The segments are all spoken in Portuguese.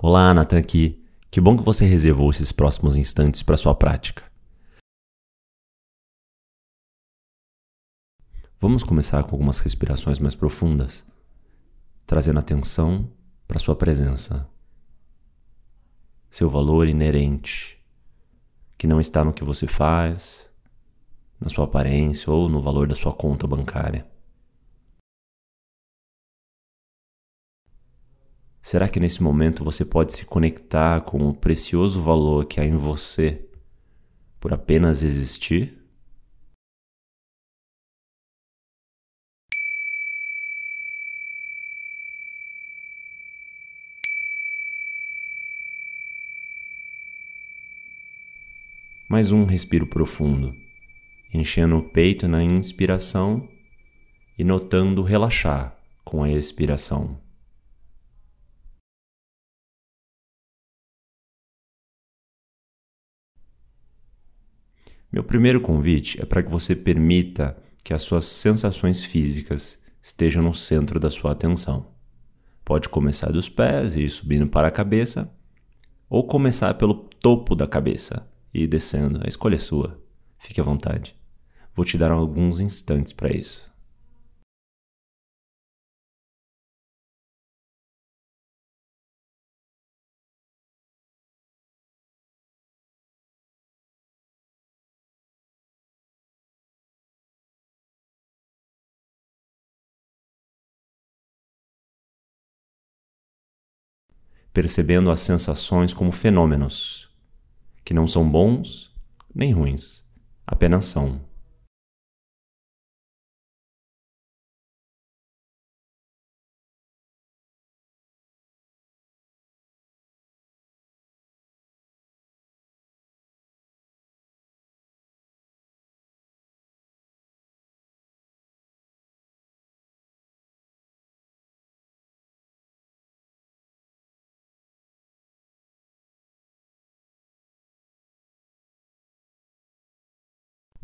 Olá, Nathan aqui. Que bom que você reservou esses próximos instantes para sua prática. Vamos começar com algumas respirações mais profundas, trazendo atenção para sua presença, seu valor inerente, que não está no que você faz, na sua aparência ou no valor da sua conta bancária. Será que nesse momento você pode se conectar com o precioso valor que há em você por apenas existir? Mais um respiro profundo, enchendo o peito na inspiração e notando relaxar com a expiração. Meu primeiro convite é para que você permita que as suas sensações físicas estejam no centro da sua atenção. Pode começar dos pés e ir subindo para a cabeça, ou começar pelo topo da cabeça e ir descendo. A escolha é sua. Fique à vontade. Vou te dar alguns instantes para isso. Percebendo as sensações como fenômenos, que não são bons nem ruins, apenas são.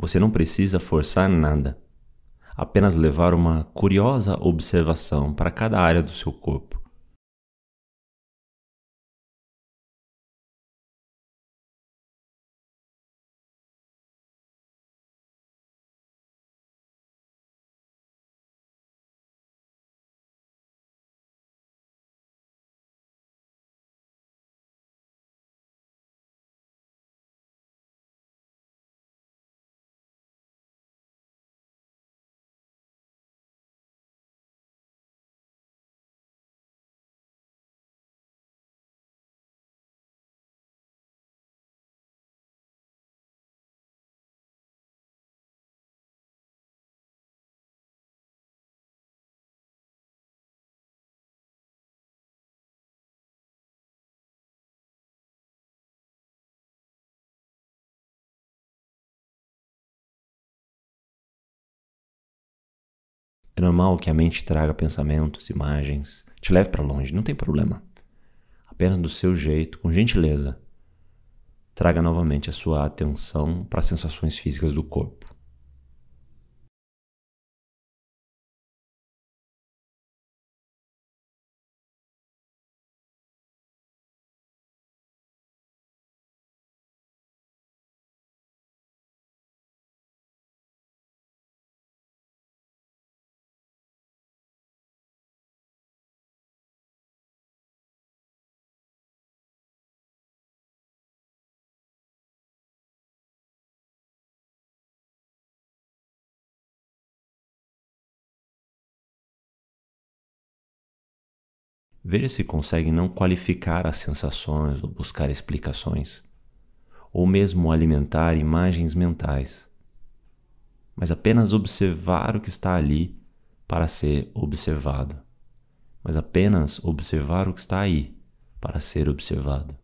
Você não precisa forçar nada, apenas levar uma curiosa observação para cada área do seu corpo. É normal que a mente traga pensamentos, imagens, te leve para longe, não tem problema. Apenas do seu jeito, com gentileza, traga novamente a sua atenção para as sensações físicas do corpo. Veja se consegue não qualificar as sensações ou buscar explicações, ou mesmo alimentar imagens mentais, mas apenas observar o que está ali para ser observado, mas apenas observar o que está aí para ser observado.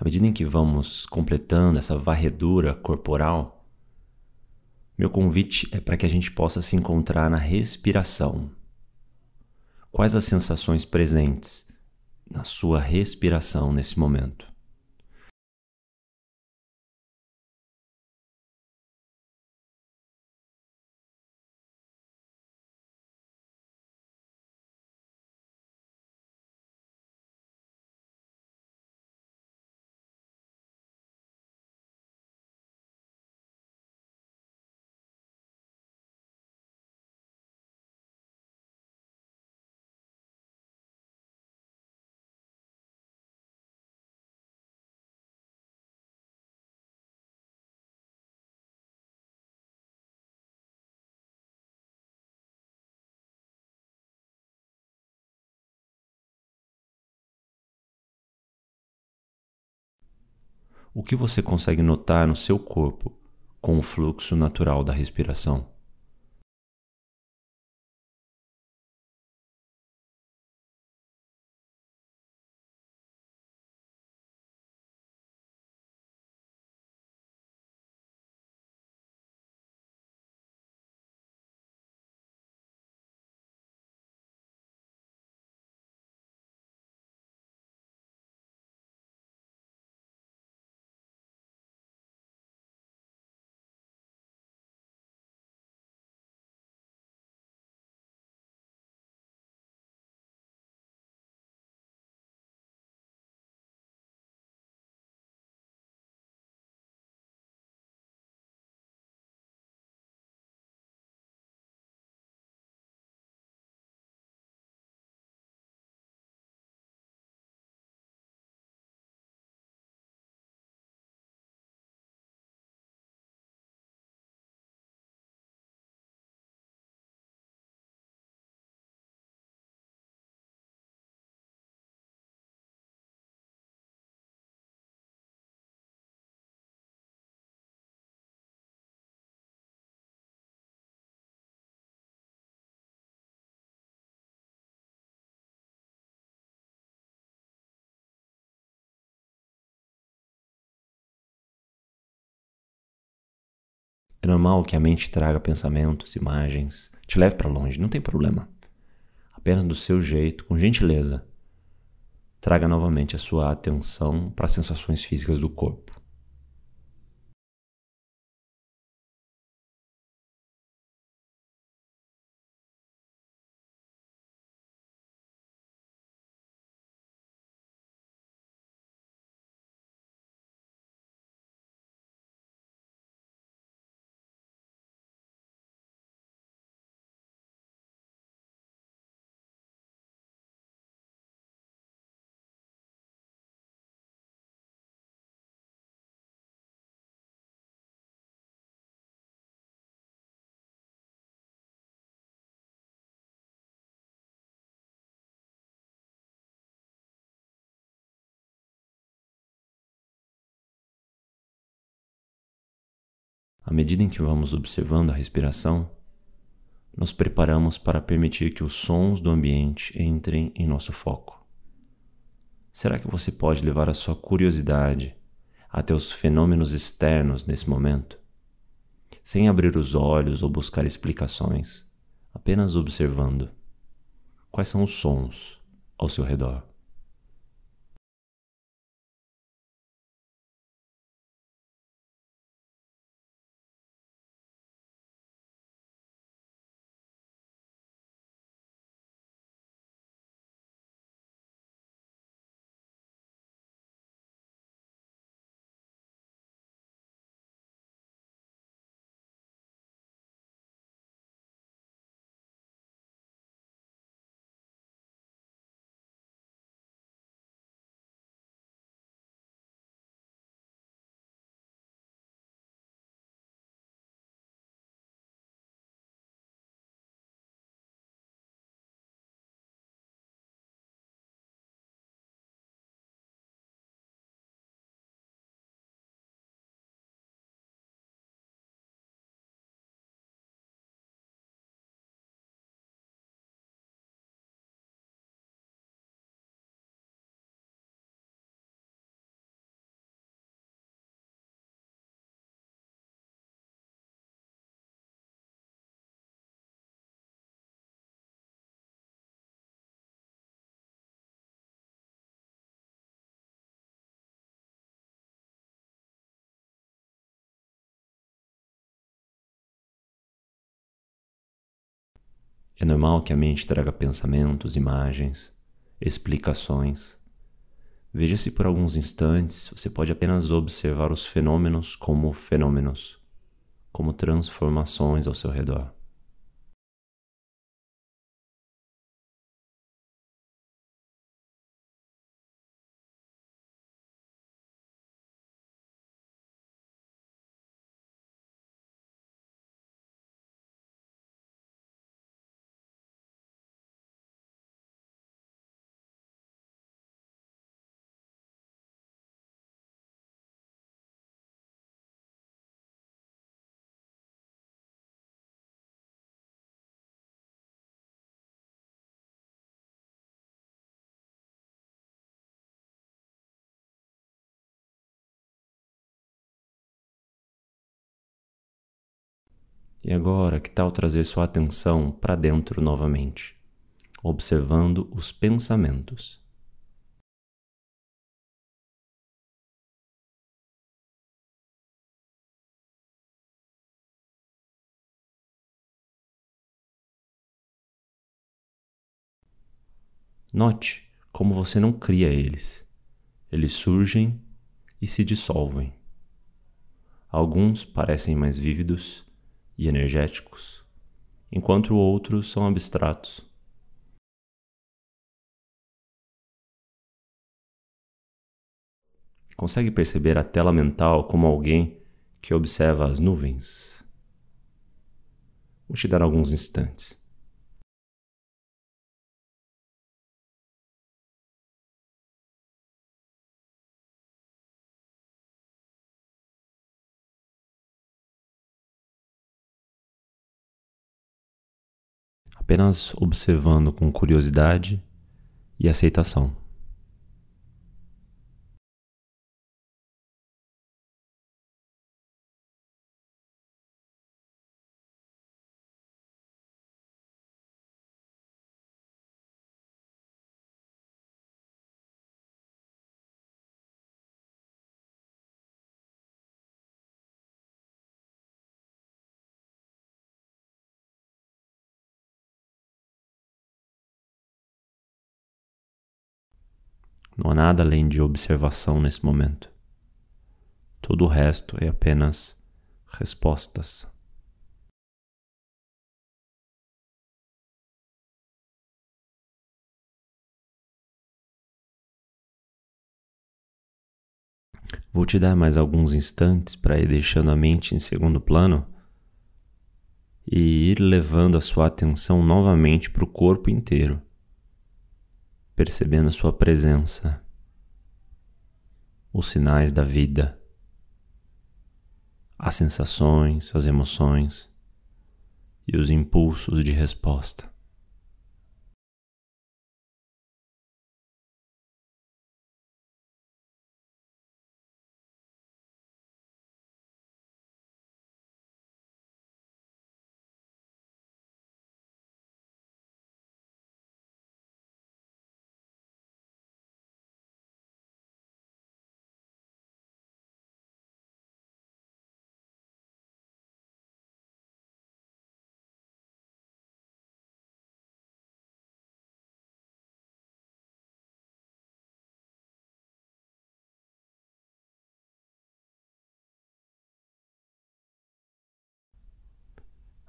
À medida em que vamos completando essa varredura corporal, meu convite é para que a gente possa se encontrar na respiração. Quais as sensações presentes na sua respiração nesse momento? O que você consegue notar no seu corpo com o fluxo natural da respiração? É normal que a mente traga pensamentos, imagens, te leve para longe, não tem problema. Apenas do seu jeito, com gentileza, traga novamente a sua atenção para as sensações físicas do corpo. À medida em que vamos observando a respiração, nos preparamos para permitir que os sons do ambiente entrem em nosso foco. Será que você pode levar a sua curiosidade até os fenômenos externos nesse momento? Sem abrir os olhos ou buscar explicações, apenas observando. Quais são os sons ao seu redor? É normal que a mente traga pensamentos, imagens, explicações. Veja se por alguns instantes você pode apenas observar os fenômenos como fenômenos, como transformações ao seu redor. E agora, que tal trazer sua atenção para dentro novamente, observando os pensamentos? Note como você não cria eles. Eles surgem e se dissolvem. Alguns parecem mais vívidos e energéticos, enquanto outros são abstratos. Consegue perceber a tela mental como alguém que observa as nuvens? Vou te dar alguns instantes. Apenas observando com curiosidade e aceitação. Não há nada além de observação nesse momento. Todo o resto é apenas respostas. Vou te dar mais alguns instantes para ir deixando a mente em segundo plano e ir levando a sua atenção novamente para o corpo inteiro percebendo a sua presença, os sinais da vida, as sensações, as emoções e os impulsos de resposta.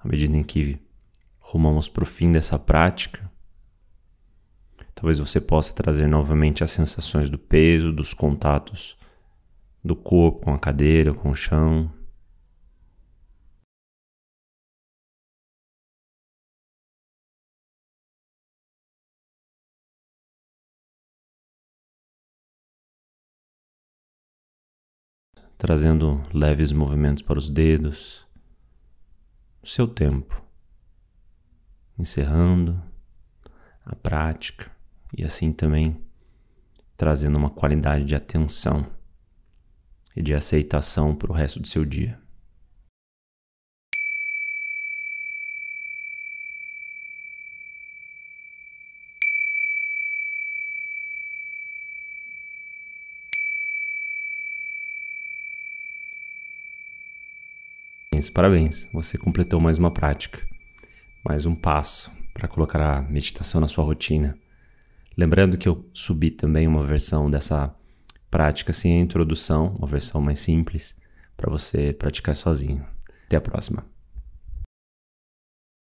À medida em que rumamos para o fim dessa prática, talvez você possa trazer novamente as sensações do peso, dos contatos do corpo com a cadeira, com o chão. Trazendo leves movimentos para os dedos no seu tempo, encerrando a prática e assim também trazendo uma qualidade de atenção e de aceitação para o resto do seu dia. Parabéns, parabéns. Você completou mais uma prática, mais um passo para colocar a meditação na sua rotina. Lembrando que eu subi também uma versão dessa prática sem a introdução, uma versão mais simples, para você praticar sozinho. Até a próxima.